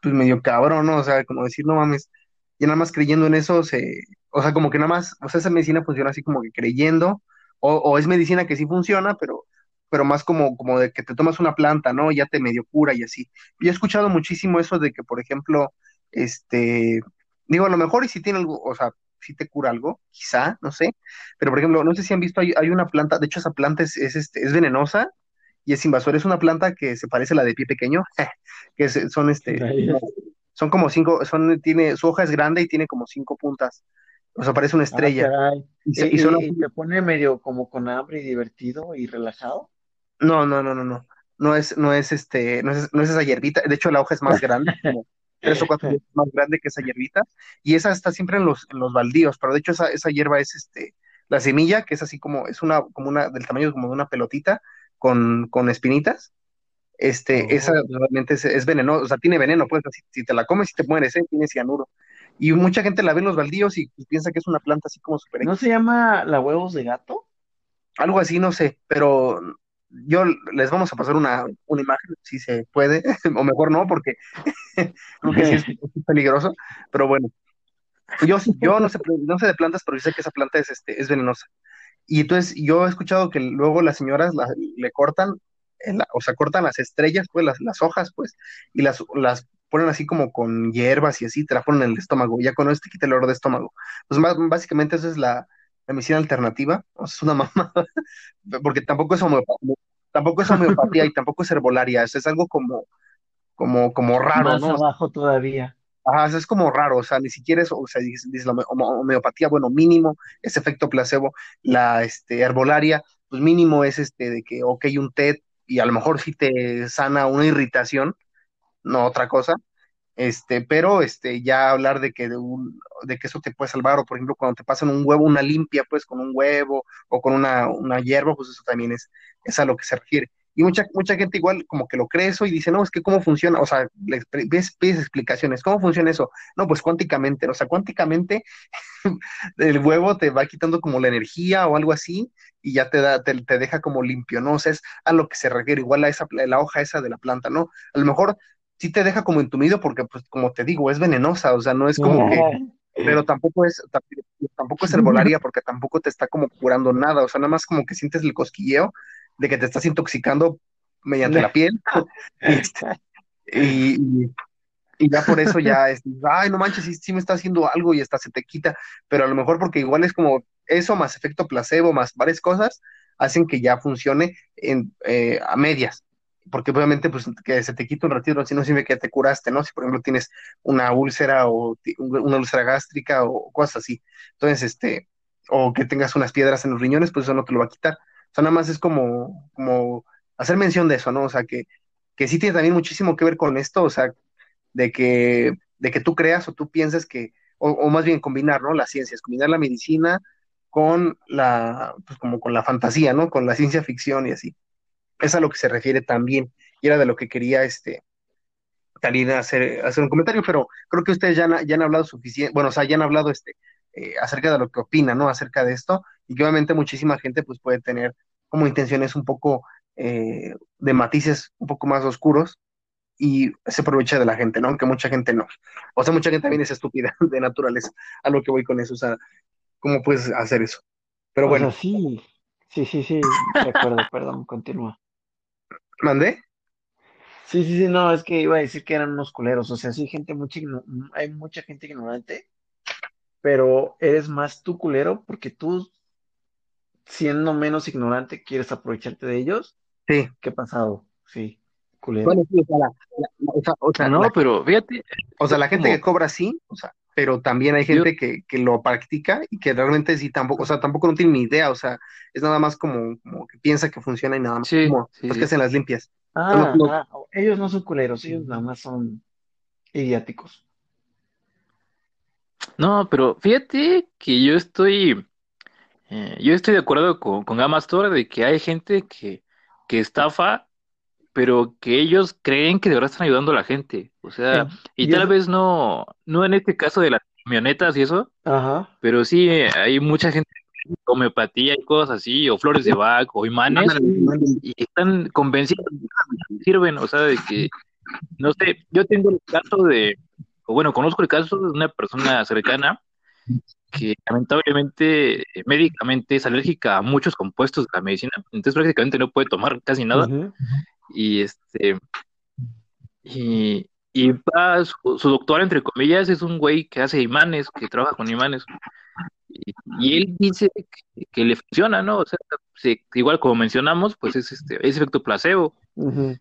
pues medio cabrón, ¿no? O sea, como decir, no mames, y nada más creyendo en eso, se, o sea, como que nada más, o sea, esa medicina funciona así como que creyendo, o, o es medicina que sí funciona, pero, pero más como, como de que te tomas una planta, ¿no? Y ya te medio cura y así. Yo he escuchado muchísimo eso de que, por ejemplo, este, digo, a lo mejor y si tiene algo, o sea, si te cura algo, quizá, no sé, pero por ejemplo, no sé si han visto, hay, hay una planta, de hecho esa planta es, es, este, es venenosa y es invasora, es una planta que se parece a la de pie pequeño, que es- son este, son como cinco, son, tiene, su hoja es grande y tiene como cinco puntas, o sea, parece una Ah, estrella, y, se- ¿Y, y son y- y te pone medio como con hambre y divertido y relajado? No, no, no, no, no. No es, no es este, no es, no es esa hierbita. De hecho, la hoja es más grande, como tres o cuatro veces más grande que esa hierbita. Y esa está siempre en los, en los baldíos, pero de hecho esa, esa hierba es este, la semilla, que es así como, es una, como una, del tamaño como de una pelotita con, con espinitas. Este, esa realmente es, es venenosa, o sea, tiene veneno, pues, si, si te la comes y te mueres, ¿eh? Tiene cianuro. Y mucha gente la ve en los baldíos y pues, piensa que es una planta así como super ¿No se llama la huevos de gato? Algo así, no sé, pero yo les vamos a pasar una, una imagen, si se puede, o mejor no, porque es, peligroso, pero bueno, yo, yo no sé, no sé de plantas, pero yo sé que esa planta es, este, es venenosa. Y entonces yo he escuchado que luego las señoras le cortan, o sea, cortan las estrellas, pues las, las hojas, pues, y las, las ponen así como con hierbas y así, te la ponen en el estómago, ya con eso te quita el dolor de estómago. Pues más, básicamente eso es la, la medicina alternativa, es una mamada, porque tampoco es homeopatía, tampoco es homeopatía y tampoco es herbolaria, eso es algo como, como, como raro, Más ¿no? abajo todavía. Ajá, eso es como raro, o sea, ni siquiera es, o sea, dice, dice la homeopatía, bueno, mínimo, ese efecto placebo, la este, herbolaria, pues mínimo es este de que, ok, un té y a lo mejor sí te sana una irritación, no otra cosa, este, pero este, ya hablar de que, de, un, de que eso te puede salvar, o por ejemplo, cuando te pasan un huevo, una limpia, pues con un huevo o con una, una hierba, pues eso también es, es a lo que se refiere. Y mucha, mucha gente igual como que lo cree eso y dice, no, es que cómo funciona, o sea, les pides, explicaciones, ¿cómo funciona eso? No, pues cuánticamente, o sea, cuánticamente el huevo te va quitando como la energía o algo así y ya te da, te, te, deja como limpio, ¿no? O es a lo que se refiere, igual a esa, la hoja esa de la planta, ¿no? A lo mejor sí te deja como entumido porque, pues, como te digo, es venenosa, o sea, no es como que pero tampoco es tampoco es herbolaria porque tampoco te está como curando nada, o sea, nada más como que sientes el cosquilleo de que te estás intoxicando mediante la piel. Y, y, ya por eso ya es, ay, no manches, sí, me está haciendo algo y hasta se te quita, pero a lo mejor porque igual es como eso más efecto placebo, más varias cosas, hacen que ya funcione en, eh, a medias. Porque obviamente, pues que se te quita un ratito, así no sirve que te curaste, ¿no? Si por ejemplo tienes una úlcera o una úlcera gástrica o cosas así. Entonces, este, o que tengas unas piedras en los riñones, pues eso no te lo va a quitar. O sea, nada más es como, como hacer mención de eso, ¿no? O sea, que, que sí tiene también muchísimo que ver con esto, o sea, de que, de que tú creas o tú pienses que, o, más bien combinar, ¿no? Las ciencias, combinar la medicina con la, pues como con la fantasía, ¿no? Con la ciencia ficción y así. Es a lo que se refiere también. Y era de lo que quería, este, Karina hacer, hacer un comentario, pero creo que ustedes ya han, ya han hablado suficiente, bueno, o sea, ya han hablado este, eh, acerca de lo que opina, ¿no? Acerca de esto, y que obviamente muchísima gente pues puede tener como intenciones un poco eh, de matices un poco más oscuros y se aprovecha de la gente, ¿no? Aunque mucha gente no. O sea, mucha gente también es estúpida de naturaleza, a lo que voy con eso, o sea, ¿cómo puedes hacer eso? Pero bueno. sí, sí, sí, sí, de acuerdo, perdón, continúa. ¿Mandé? Sí, sí, sí, no, es que iba a decir que eran unos culeros, o sea, sí, gente, mucha, hay mucha gente ignorante pero eres más tú culero porque tú, siendo menos ignorante, quieres aprovecharte de ellos. Sí. ¿Qué ha pasado? Sí, culero. Bueno, sí, o sea, no, pero fíjate. O sea, la gente que cobra sí, o sea, pero también hay gente que, que, lo practica y que realmente sí tampoco, o sea, tampoco no tiene ni idea, o sea, es nada más como, como que piensa que funciona y nada más, sí, como sí, los que hacen las limpias. Ah, ah, ellos no son culeros, ellos nada más son idiáticos. No, pero fíjate que yo estoy, eh, yo estoy de acuerdo con, con Amastor de que hay gente que, que estafa, pero que ellos creen que de verdad están ayudando a la gente. O sea, y, tal vez no, no en este caso de las camionetas y eso, Ajá. pero sí eh, hay mucha gente homeopatía y cosas así, o flores de Bach, o imanes, y están convencidos de que sirven, o sea, de que, no sé, yo tengo el caso de, bueno, conozco el caso de una persona cercana que lamentablemente médicamente es alérgica a muchos compuestos de la medicina, entonces prácticamente no puede tomar casi nada. Y este y, y su, doctor, entre comillas, es un güey que hace imanes, que trabaja con imanes. Y, él dice que, le funciona, ¿no? O sea, igual como mencionamos, pues es este, es efecto placebo. Eh,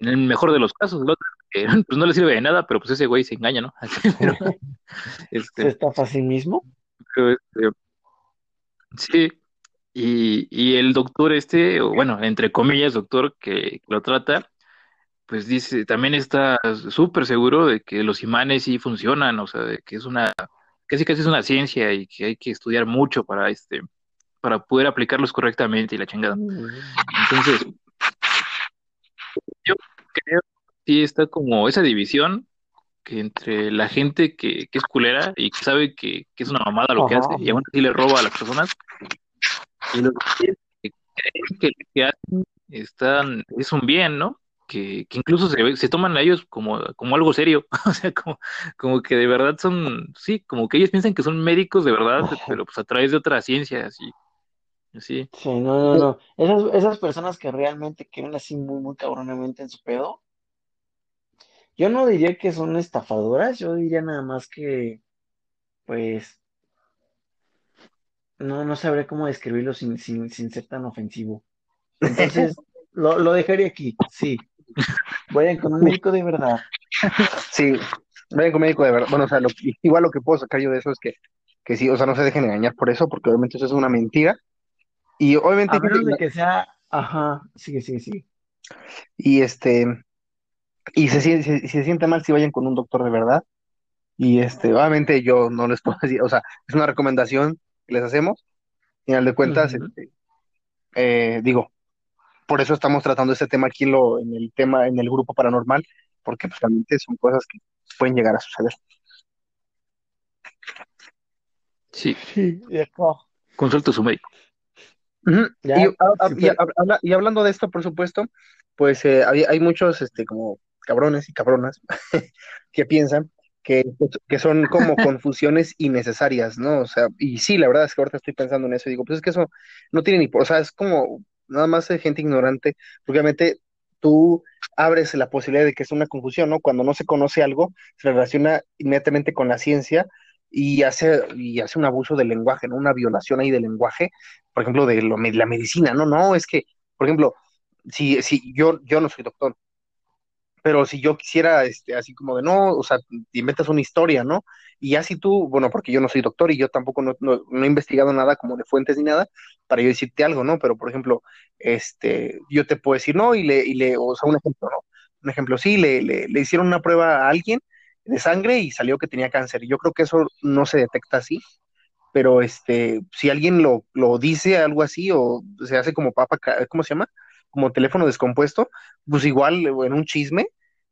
en el mejor de los casos, el otro pues no le sirve de nada, pero pues ese güey se engaña, ¿no? este, ¿Se estafa a sí mismo? este, sí, y, y, el doctor este, bueno, entre comillas, doctor que, lo trata, pues dice, también está súper seguro de que los imanes sí funcionan, o sea, de que es una, casi casi es una ciencia y que hay que estudiar mucho para este, para poder aplicarlos correctamente y la chingada. Entonces, yo creo sí está como esa división que entre la gente que, que es culera y que sabe que, que es una mamada lo que hace y aún así le roba a las personas y los que creen que lo que hacen están, es un bien, ¿no? Que, que incluso se, se toman a ellos como, como algo serio, o sea, como, como que de verdad son, sí, como que ellos piensan que son médicos de verdad, pero pues a través de otras ciencias y así. Sí, no, no, no. Esas, esas personas que realmente creen así muy, muy cabronamente en su pedo, yo no diría que son estafadoras, yo diría nada más que, pues, no, no sabré cómo describirlo sin, sin, sin ser tan ofensivo. Entonces, lo, lo dejaría aquí, sí. Vayan con un médico de verdad. Sí, vayan con un médico de verdad. Bueno, o sea, igual lo que puedo sacar yo de eso es que, que sí, o sea, no se dejen engañar por eso, porque obviamente eso es una mentira. Y obviamente... A menos de que sea, ajá, sigue, sigue, sigue. Y este, y se, se, se siente mal si vayan con un doctor de verdad. Y este, obviamente yo no les puedo decir, o sea, es una recomendación que les hacemos. Y al de cuentas, este, eh, digo, por eso estamos tratando este tema aquí en, lo, en el tema, en el grupo paranormal, porque pues realmente son cosas que pueden llegar a suceder. Sí, Sí, de acuerdo. consulta a su médico. Ujú. Ya, Y, a- a- sí y fue. a- habla- y hablando de esto, por supuesto, pues eh, hay, hay muchos este, como cabrones y cabronas que piensan que, que son como confusiones innecesarias, ¿no? O sea, y sí, la verdad es que ahorita estoy pensando en eso y digo, pues es que eso no tiene ni por, o sea, es como nada más de gente ignorante, porque obviamente tú abres la posibilidad de que es una confusión, ¿no? Cuando no se conoce algo, se relaciona inmediatamente con la ciencia y hace, y hace un abuso del lenguaje, ¿no? Una violación ahí del lenguaje por ejemplo, de lo, la medicina, no, no, es que, por ejemplo, si, si yo, yo no soy doctor, pero si yo quisiera, este, así como de, no, o sea, inventas una historia, ¿no? Y así tú, bueno, porque yo no soy doctor y yo tampoco no, he investigado nada como de fuentes ni nada para yo decirte algo, ¿no? Pero, por ejemplo, este, yo te puedo decir, no, y le, y le o sea, un ejemplo, ¿no? Un ejemplo, sí, le, le, le hicieron una prueba a alguien de sangre y salió que tenía cáncer. Yo creo que eso no se detecta así, pero este, si alguien lo, lo dice algo así o se hace como papa, ¿cómo se llama? Como teléfono descompuesto, pues igual en un chisme,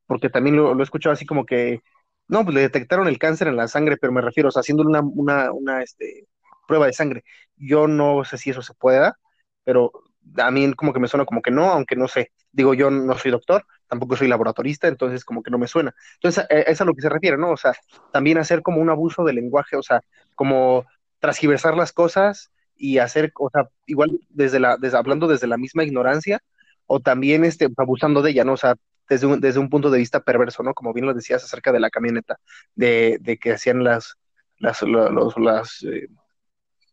porque también lo, he escuchado así como que, no, pues le detectaron el cáncer en la sangre, pero me refiero, o sea, haciendo una, una, una este, prueba de sangre. Yo no sé si eso se pueda, pero a mí como que me suena como que no, aunque no sé. Digo, yo no soy doctor, tampoco soy laboratorista, entonces como que no me suena. Entonces, eh, es a lo que se refiere, ¿no? O sea, también hacer como un abuso del lenguaje, o sea, como transgiversar las cosas y hacer, o sea, igual desde la, desde, hablando desde la misma ignorancia, o también este, abusando de ella, ¿no? O sea, desde un, desde un punto de vista perverso, ¿no? Como bien lo decías acerca de la camioneta, de, de que hacían las, las, lo- los, las, eh,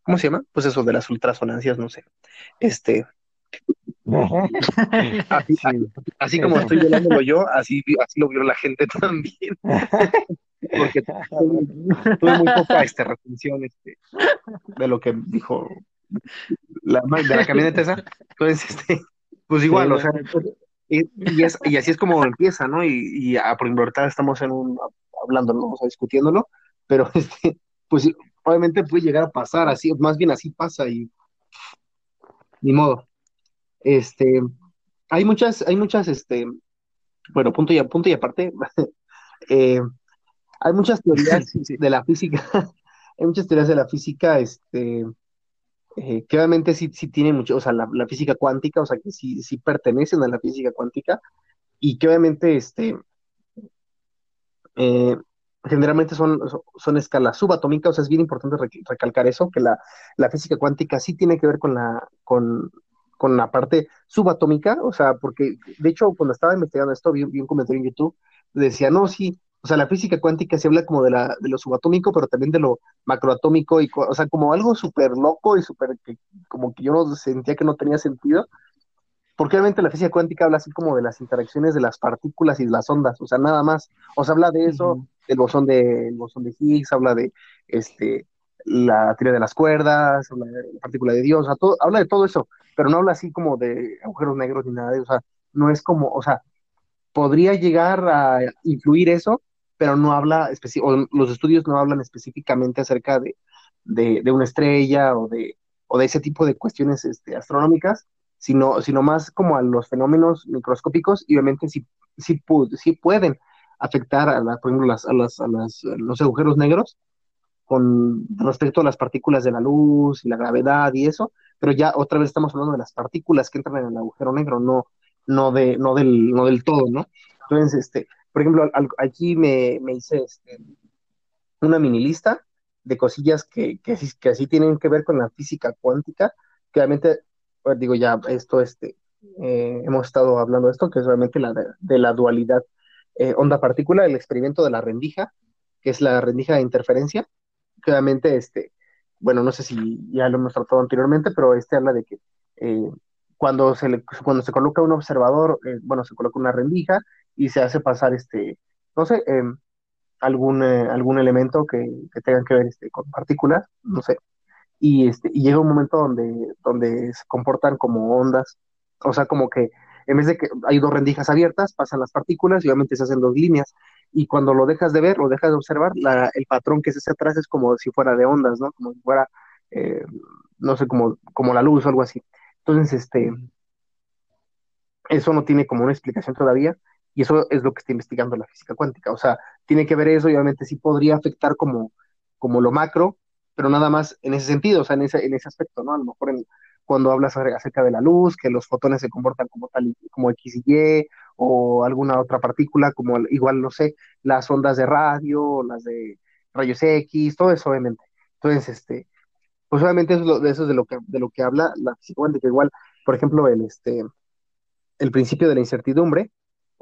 ¿cómo se llama? Pues eso, de las ultrasonancias, no sé. Este, así, Sí. así como estoy violándolo yo, así, así lo vio la gente también, porque tuve, muy poca este, retención este, de lo que dijo la, de la camioneta esa. Entonces, este, pues igual, Sí, o sea, y, y es, y así es como empieza, ¿no? Y, y a, por ejemplo, ahorita estamos en un, hablando, ¿no? O sea, discutiéndolo, pero este, pues obviamente puede llegar a pasar así, más bien así pasa y ni modo. Este, hay muchas, hay muchas, este, bueno, punto y, a- punto y aparte, eh, hay muchas teorías Sí, sí. de la física, hay muchas teorías de la física, este, eh, que obviamente sí, sí tienen mucho, o sea, la, física cuántica, o sea, que sí, sí pertenecen a la física cuántica, y que obviamente, este, eh, generalmente son, son escalas subatómicas, o sea, es bien importante rec- recalcar eso, que la, la física cuántica sí tiene que ver con la, con, con la parte subatómica, o sea, porque de hecho cuando estaba investigando esto, vi un comentario en YouTube, decía, no, sí, o sea, la física cuántica se habla como de, la, de lo subatómico, pero también de lo macroatómico, y, o sea, como algo súper loco y súper, que, como que yo no sentía que no tenía sentido, porque obviamente la física cuántica habla así como de las interacciones de las partículas y de las ondas, o sea, nada más. O sea, habla de eso, Ujú. del bosón de, el bosón de Higgs, habla de este, la teoría de las cuerdas, habla de la partícula de Dios, o sea, todo, habla de todo eso, pero no habla así como de agujeros negros ni nada de eso, o sea, no es como, o sea, podría llegar a influir eso, pero no habla, los estudios no hablan específicamente acerca de, de, una estrella o de, o de ese tipo de cuestiones este, astronómicas, sino, sino más como a los fenómenos microscópicos y obviamente sí, sí, pu- sí pueden afectar a, por ejemplo, las, a, las, a, las, los agujeros negros con respecto a las partículas de la luz y la gravedad y eso, pero ya otra vez estamos hablando de las partículas que entran en el agujero negro, no, no, de, no, del, no del todo, ¿no? Entonces, este, por ejemplo, al, aquí me, me hice este, una mini lista de cosillas que, que, que tienen que ver con la física cuántica, que obviamente, pues, digo ya, esto, este, eh, hemos estado hablando de esto, que es obviamente la de, la dualidad eh, onda-partícula, el experimento de la rendija, que es la rendija de interferencia, que obviamente, este, bueno, no sé si ya lo hemos tratado anteriormente, pero este habla de que eh, cuando, se le, cuando se coloca un observador, bueno, se coloca una rendija y se hace pasar, este, no sé, eh, algún, eh, algún elemento que, que tenga que ver este, con partículas, no sé, y, este, y llega un momento donde, donde se comportan como ondas, o sea, como que en vez de que hay dos rendijas abiertas, pasan las partículas y obviamente se hacen dos líneas. Y cuando lo dejas de ver, lo dejas de observar, el patrón que se hace atrás es como si fuera de ondas, ¿no? Como si fuera, eh, no sé, como, como la luz o algo así. Entonces, este, eso no tiene como una explicación todavía, y eso es lo que está investigando la física cuántica. O sea, tiene que ver eso, y obviamente sí podría afectar como, como lo macro, pero nada más en ese sentido, o sea, en ese, en ese aspecto, ¿no? A lo mejor en, cuando hablas acerca de la luz, que los fotones se comportan como tal, como X y Y, o alguna otra partícula, como igual, no sé, las ondas de radio, las de rayos X, todo eso, obviamente. Entonces, este, pues obviamente eso, de eso es de lo que, de lo que habla la física cuántica, igual, por ejemplo, el, este, el principio de la incertidumbre,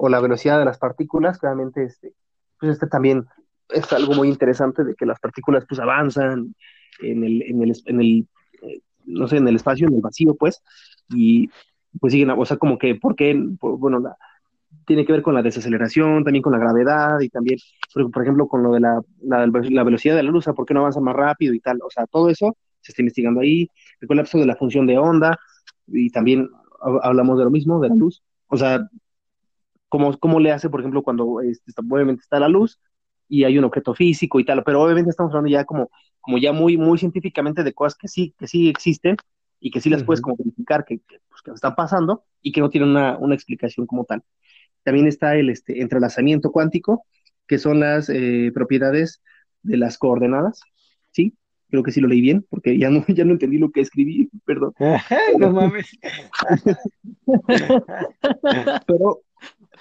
o la velocidad de las partículas, claramente, este, pues este también es algo muy interesante de que las partículas pues avanzan en el, en el, en el eh, no sé, en el espacio, en el vacío, pues, y pues siguen, o sea, como que, ¿por qué? bueno, tiene que ver con la desaceleración, también con la gravedad y también, por, ejemplo, con lo de la, la, velocidad de la luz, ¿por qué no avanza más rápido y tal? O sea, todo eso se está investigando ahí, el colapso de la función de onda y también hablamos de lo mismo, de la luz, o sea, ¿cómo, cómo le hace, por ejemplo, cuando este, obviamente está la luz y hay un objeto físico y tal, pero obviamente estamos hablando ya como como ya muy, muy científicamente de cosas que sí, que sí existen y que sí las puedes como verificar que, pues, que, están pasando y que no tienen una, una, explicación como tal. También está el este, entrelazamiento cuántico, que son las eh, propiedades de las coordenadas, ¿sí? Creo que sí lo leí bien, porque ya no, ya no entendí lo que escribí, perdón. no mames. pero,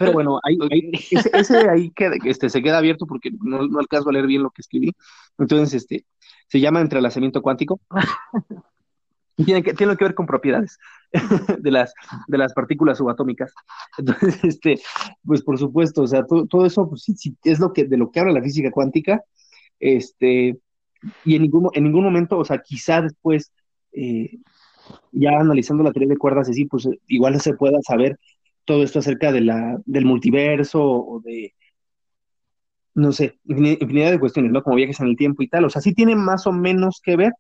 pero bueno, ahí, ese, ahí queda, este, se queda abierto porque no, no, alcanzo a leer bien lo que escribí. Entonces, este, se llama entrelazamiento cuántico. tiene, que, tiene que ver con propiedades de las, de las partículas subatómicas. Entonces, este, pues por supuesto, o sea, todo, eso pues, sí, es lo que, de lo que habla la física cuántica. Este, y en ningún, en ningún momento, o sea, quizá después, eh, ya analizando la teoría de cuerdas, así, pues igual se pueda saber todo esto acerca de la, del multiverso o de, no sé, infinidad de cuestiones, ¿no? Como viajes en el tiempo y tal. O sea, sí tiene más o menos que ver,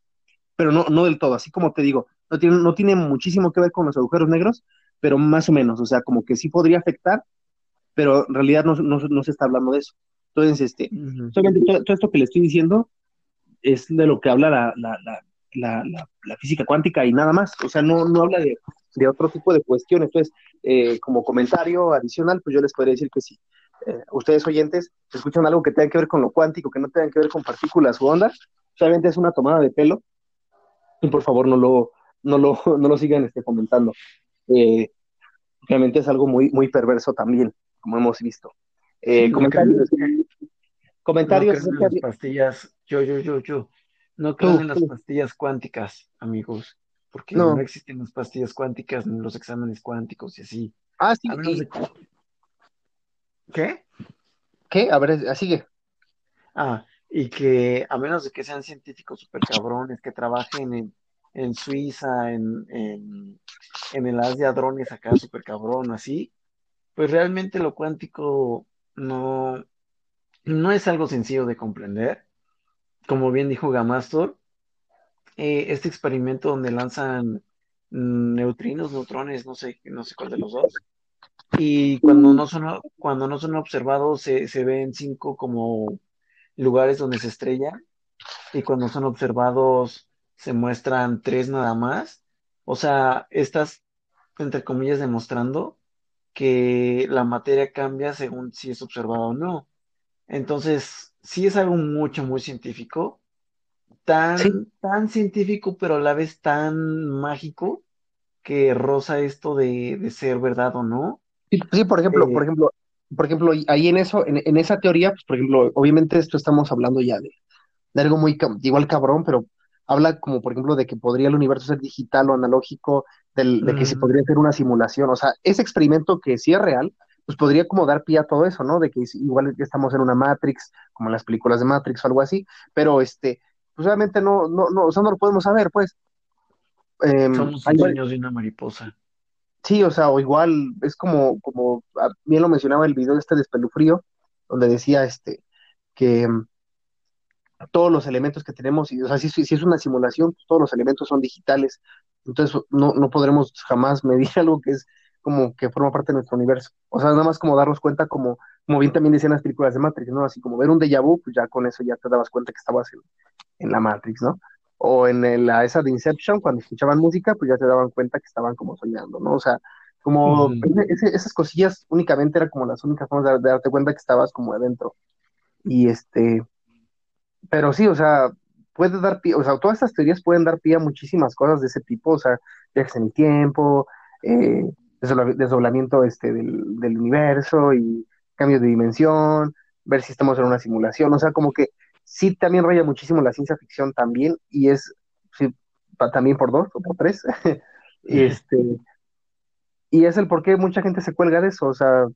pero no, no del todo. Así como te digo, no tiene, no tiene muchísimo que ver con los agujeros negros, pero más o menos. O sea, como que sí podría afectar, pero en realidad no, no, se está hablando de eso. Entonces, este, solamente todo, esto que le estoy diciendo es de lo que habla la, la, la, la, física cuántica y nada más. O sea, no, no habla de, de otro tipo de cuestiones. Entonces, eh, como comentario adicional, pues yo les podría decir que sí. Eh, ustedes oyentes escuchan algo que tenga que ver con lo cuántico, que no tenga que ver con partículas o ondas, solamente es una tomada de pelo. Y por favor no lo, no lo, no lo sigan este, comentando. Eh, realmente es algo muy, muy perverso también, como hemos visto. Eh, comentarios. comentarios. No las pastillas, yo, yo, yo, yo. No creo en las pastillas cuánticas, amigos, porque no. existen las pastillas cuánticas ni los exámenes cuánticos y así. Ah, sí. ¿Qué? ¿Qué? A ver, sigue. Ah, y que a menos de que sean científicos super cabrones, que trabajen en, en Suiza, en, en, en el Asia drones acá super cabrón, así, pues realmente lo cuántico no, no es algo sencillo de comprender. Como bien dijo Gamastor, eh, este experimento donde lanzan neutrinos, neutrones, no sé, no sé cuál de los dos, y cuando no son, cuando no son observados se, se ven cinco como lugares donde se estrellan y cuando son observados se muestran tres nada más. O sea, estás, entre comillas, demostrando que la materia cambia según si es observado o no. Entonces, sí es algo mucho, muy científico, tan, tan científico, pero a la vez tan mágico que roza esto de, de ser verdad o no. Sí, por ejemplo, por ejemplo, por ejemplo, ahí en eso, en, esa teoría, pues por ejemplo, obviamente esto estamos hablando ya de, algo muy igual cabrón, pero habla como por ejemplo de que podría el universo ser digital o analógico, de que se podría hacer una simulación, o sea, ese experimento que sí es real, pues podría como dar pie a todo eso, ¿no? De que igual estamos en una Matrix, como en las películas de Matrix o algo así, pero este, pues obviamente no, no, no, o sea, no lo podemos saber, pues. Em, Somos dueños de una mariposa. Sí, o sea, o igual es como, como bien lo mencionaba el video de este despelufrío, donde decía este que, todos los elementos que tenemos, y, o sea, si, si es una simulación, pues, todos los elementos son digitales, entonces no, no podremos jamás medir algo que es como que forma parte de nuestro universo. O sea, nada más como darnos cuenta, como, como bien también decían las películas de Matrix, ¿no? Así como ver un déjà vu, pues ya con eso ya te dabas cuenta que estabas en, en la Matrix, ¿no? O en la esa de Inception, cuando escuchaban música, pues ya te daban cuenta que estaban como soñando, ¿no? O sea, como esas cosillas únicamente eran como las únicas formas de, darte cuenta que estabas como adentro. Y este, pero sí, o sea, puede dar pie, o sea, todas estas teorías pueden dar pie a muchísimas cosas de ese tipo, o sea, viajes en el tiempo, eh, desdoblamiento este, del, del, universo y cambio de dimensión, ver si estamos en una simulación, o sea, como que sí también raya muchísimo la ciencia ficción también, y es sí, también por dos o por tres, este, y es el por qué mucha gente se cuelga de eso, o sea,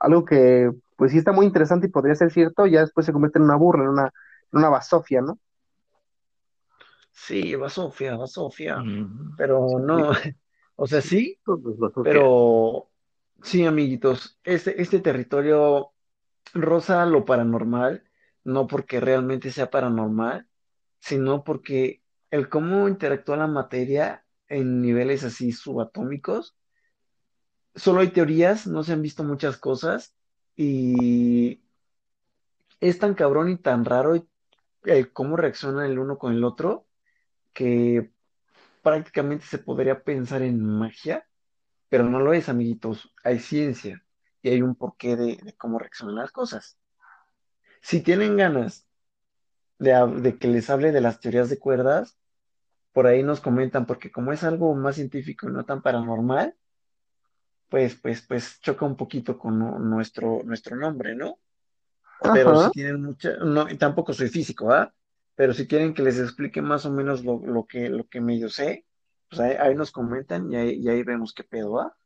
algo que pues sí está muy interesante y podría ser cierto, ya después se convierte en una burla, en una, en una basofia, ¿no? Sí, basofia, basofia, pero no, o sea, sí, pero sí, amiguitos, este, este territorio rosa lo paranormal, no porque realmente sea paranormal, sino porque el cómo interactúa la materia en niveles así subatómicos, solo hay teorías, no se han visto muchas cosas y es tan cabrón y tan raro el cómo reaccionan el uno con el otro que prácticamente se podría pensar en magia, pero no lo es, amiguitos. Hay ciencia y hay un porqué de, cómo reaccionan las cosas. Si tienen ganas de, de, que les hable de las teorías de cuerdas, por ahí nos comentan, porque como es algo más científico y no tan paranormal, pues, pues, pues choca un poquito con nuestro, nuestro nombre, ¿no? Pero si tienen mucha, no, tampoco soy físico, ¿ah? Pero si quieren que les explique más o menos lo, lo que, lo que medio sé, pues ahí, nos comentan y ahí, ahí, vemos qué pedo, ¿va?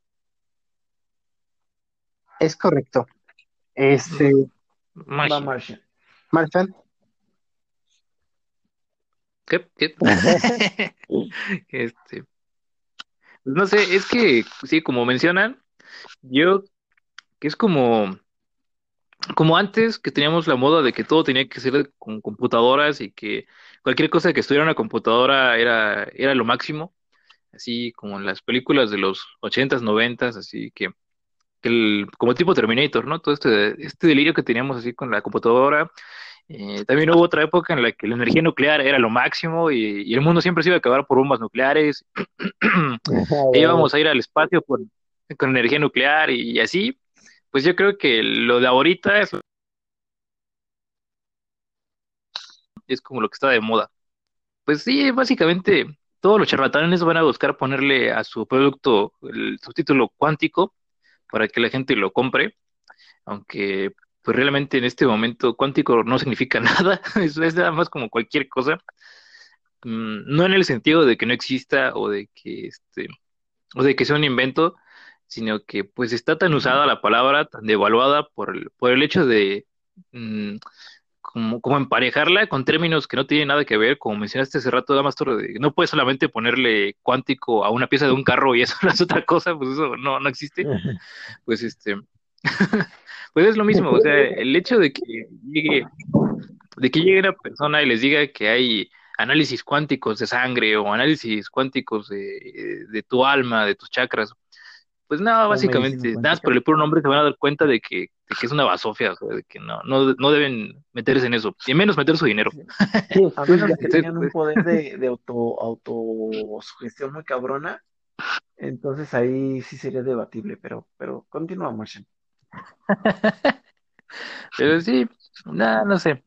Es correcto. Este. Va Martian. Martian. ¿Qué? ¿Qué? este. Pues no sé, es que, sí, como mencionan, yo, que es como, como antes que teníamos la moda de que todo tenía que ser con computadoras y que cualquier cosa que estuviera en una computadora era, era lo máximo, así como en las películas de los ochentas, noventas, así que, que el, como tipo Terminator, ¿no? Todo este, este delirio que teníamos así con la computadora eh, también hubo otra época en la que la energía nuclear era lo máximo y, el mundo siempre se iba a acabar por bombas nucleares. e íbamos a ir al espacio con energía nuclear y, así. Pues yo creo que lo de ahorita es, es como lo que está de moda. Pues sí, básicamente todos los charlatanes van a buscar ponerle a su producto el subtítulo cuántico para que la gente lo compre, aunque pues realmente en este momento cuántico no significa nada, es nada más como cualquier cosa, mm, no en el sentido de que no exista o de que este o de que sea un invento, sino que pues está tan usada la palabra, tan devaluada por el, por el hecho de mm, como, como, emparejarla con términos que no tienen nada que ver, como mencionaste hace rato, Damastor, de, no puedes solamente ponerle cuántico a una pieza de un carro y eso no es otra cosa, pues eso no, no existe. Pues este, Pues es lo mismo, o sea, el hecho de que llegue, de que llegue una persona y les diga que hay análisis cuánticos de sangre o análisis cuánticos de, tu alma, de tus chakras, pues nada, básicamente, nada por el puro nombre se van a dar cuenta de que, es una basofia, o sea, de que no, no, no deben meterse en eso, y menos meter su dinero. a menos que tengan un poder de, de auto, autosugestión muy cabrona, entonces ahí sí sería debatible, pero, pero continúa, Martian. Pero sí, nada, no sé,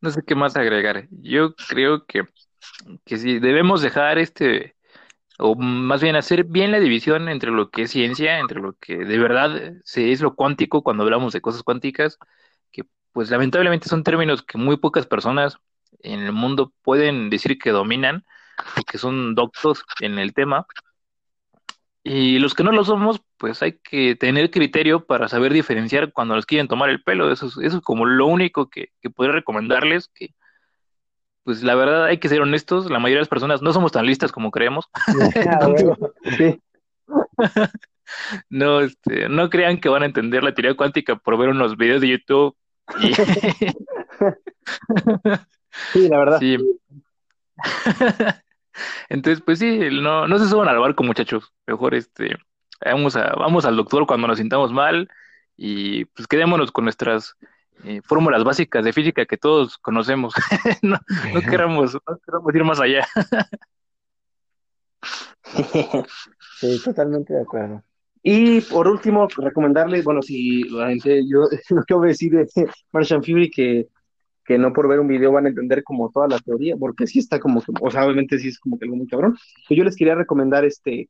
no sé qué más agregar. Yo creo que, que sí, debemos dejar este, o más bien hacer bien la división entre lo que es ciencia, entre lo que de verdad se es lo cuántico cuando hablamos de cosas cuánticas, que pues lamentablemente son términos que muy pocas personas en el mundo pueden decir que dominan y que son doctos en el tema. Y los que no lo somos, pues hay que tener criterio para saber diferenciar cuando les quieren tomar el pelo. Eso es, eso es como lo único que, que podría recomendarles, que pues la verdad hay que ser honestos, la mayoría de las personas no somos tan listas como creemos. no, este, no crean que van a entender la teoría cuántica por ver unos videos de YouTube. Sí, la verdad. Sí. Entonces, pues sí, no, no se suban al barco, muchachos. Mejor este, vamos a, vamos al doctor cuando nos sintamos mal y pues quedémonos con nuestras eh, fórmulas básicas de física que todos conocemos. no, no queramos, no queramos ir más allá. Sí, totalmente de acuerdo. Y por último, recomendarles, bueno, si la gente, yo no quiero decir de Martian Fury que, que no por ver un video van a entender como toda la teoría, porque sí está como que, o sea, obviamente sí es como que algo muy cabrón. Pues yo les quería recomendar este,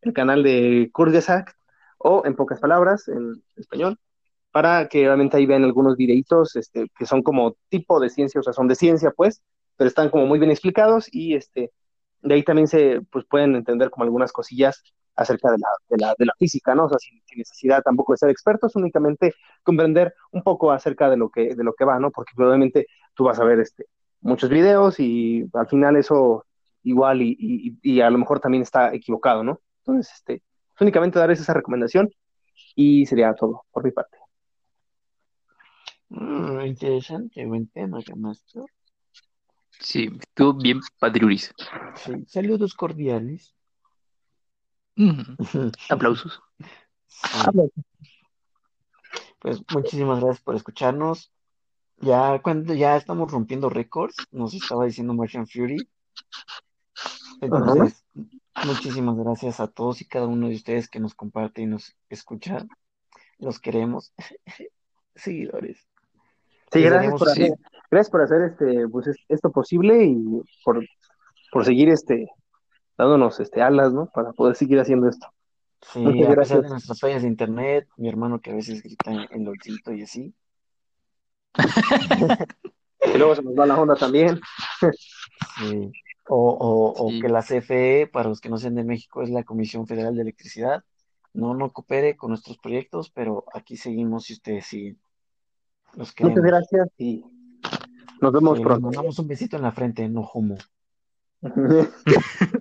el canal de Kurt Gesak, o en pocas palabras, en español, para que obviamente ahí vean algunos videitos este, que son como tipo de ciencia, o sea, son de ciencia, pues, pero están como muy bien explicados y este, de ahí también se pues, pueden entender como algunas cosillas acerca de la, de la, de la física, ¿no? O sea, sin, necesidad tampoco de ser expertos, únicamente comprender un poco acerca de lo que, de lo que va, ¿no? Porque probablemente tú vas a ver este, muchos videos y al final eso igual y, y, y a lo mejor también está equivocado, ¿no? Entonces, este, únicamente darles esa recomendación y sería todo por mi parte. Mm, interesante, buen tema, Master. Sí, estuvo bien padriuris. Sí, saludos cordiales. Mm, aplausos. Sí. Pues muchísimas gracias por escucharnos. Ya cuando ya estamos rompiendo récords, nos estaba diciendo Martian Fury. Entonces, muchísimas gracias a todos y cada uno de ustedes que nos comparte y nos escucha. Los queremos. Seguidores. Sí, gracias por, hacer, gracias por hacer este, pues, esto posible y por, por seguir este, dándonos este, alas, ¿no? Para poder seguir haciendo esto. Sí, Muchas a gracias. pesar de nuestras fallas de internet, mi hermano que a veces grita en, lolcito y así. y luego se nos va la onda también. sí. O, o, que la CFE, para los que no sean de México, es la Comisión Federal de Electricidad. No, no coopere con nuestros proyectos, pero aquí seguimos si ustedes siguen. Los Muchas gracias y nos vemos sí, pronto. Nos damos un besito en la frente, no humo.